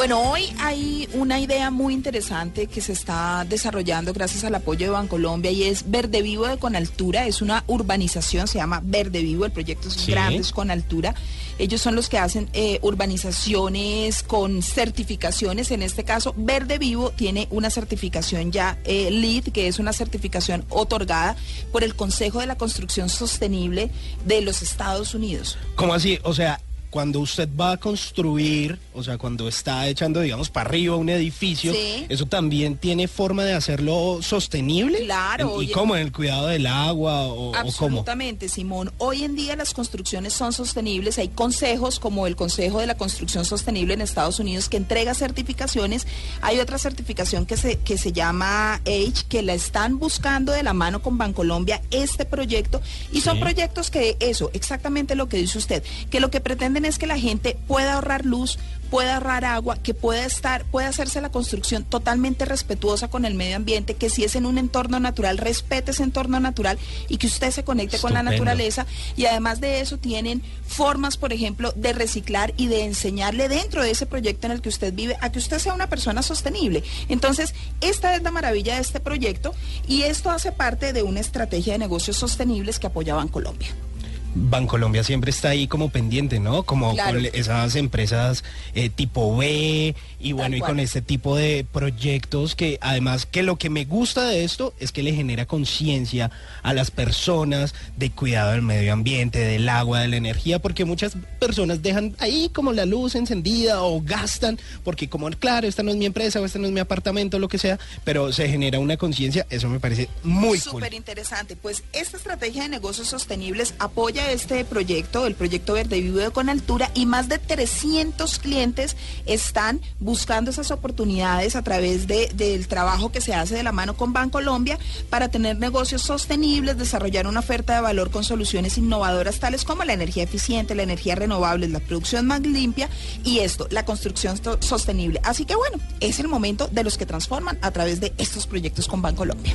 Bueno, hoy hay una idea muy interesante que se está desarrollando gracias al apoyo de Bancolombia y es Verde Vivo de Con Altura. Es una urbanización, se llama Verde Vivo, el proyecto es Sí. Grandes con Altura. Ellos son los que hacen eh, urbanizaciones con certificaciones. En este caso, Verde Vivo tiene una certificación ya eh, LEED, que es una certificación otorgada por el Consejo de la Construcción Sostenible de los Estados Unidos. ¿Cómo así? O sea, cuando usted va a construir, o sea, cuando está echando, digamos, para arriba un edificio, Sí. ¿eso también tiene forma de hacerlo sostenible? Claro, ¿Y oye. cómo? ¿En el cuidado del agua o, o cómo? Absolutamente, Simón. Hoy en día las construcciones son sostenibles. Hay consejos como el Consejo de la Construcción Sostenible en Estados Unidos que entrega certificaciones. Hay otra certificación que se, que se llama H, que la están buscando de la mano con Bancolombia este proyecto. Y son Sí. proyectos que eso, exactamente lo que dice usted, que lo que pretenden es que la gente pueda ahorrar luz, pueda ahorrar agua, que pueda estar, pueda hacerse la construcción totalmente respetuosa con el medio ambiente, que si es en un entorno natural, respete ese entorno natural y que usted se conecte con la naturaleza. Y además de eso tienen formas, por ejemplo, de reciclar y de enseñarle dentro de ese proyecto en el que usted vive a que usted sea una persona sostenible. Entonces, esta es la maravilla de este proyecto y esto hace parte de una estrategia de negocios sostenibles que apoyaban Colombia. Bancolombia siempre está ahí como pendiente, ¿no? Como Claro. con esas empresas eh, tipo B y bueno, y con este tipo de proyectos que además que lo que me gusta de esto es que le genera conciencia a las personas de cuidado del medio ambiente, del agua, de la energía, porque muchas personas dejan ahí como la luz encendida o gastan, porque como claro, esta no es mi empresa o este no es mi apartamento, lo que sea, pero se genera una conciencia, eso me parece muy cool. Súper interesante. Pues esta estrategia de negocios sostenibles apoya este proyecto, el proyecto Verde Vivo con Altura, y más de 300 clientes están buscando esas oportunidades a través de- del trabajo que se hace de la mano con Bancolombia para tener negocios sostenibles, desarrollar una oferta de valor con soluciones innovadoras tales como la energía eficiente, la energía renovable, la producción más limpia y esto, la construcción sostenible. Así que bueno, es el momento de los que transforman a través de estos proyectos con Bancolombia.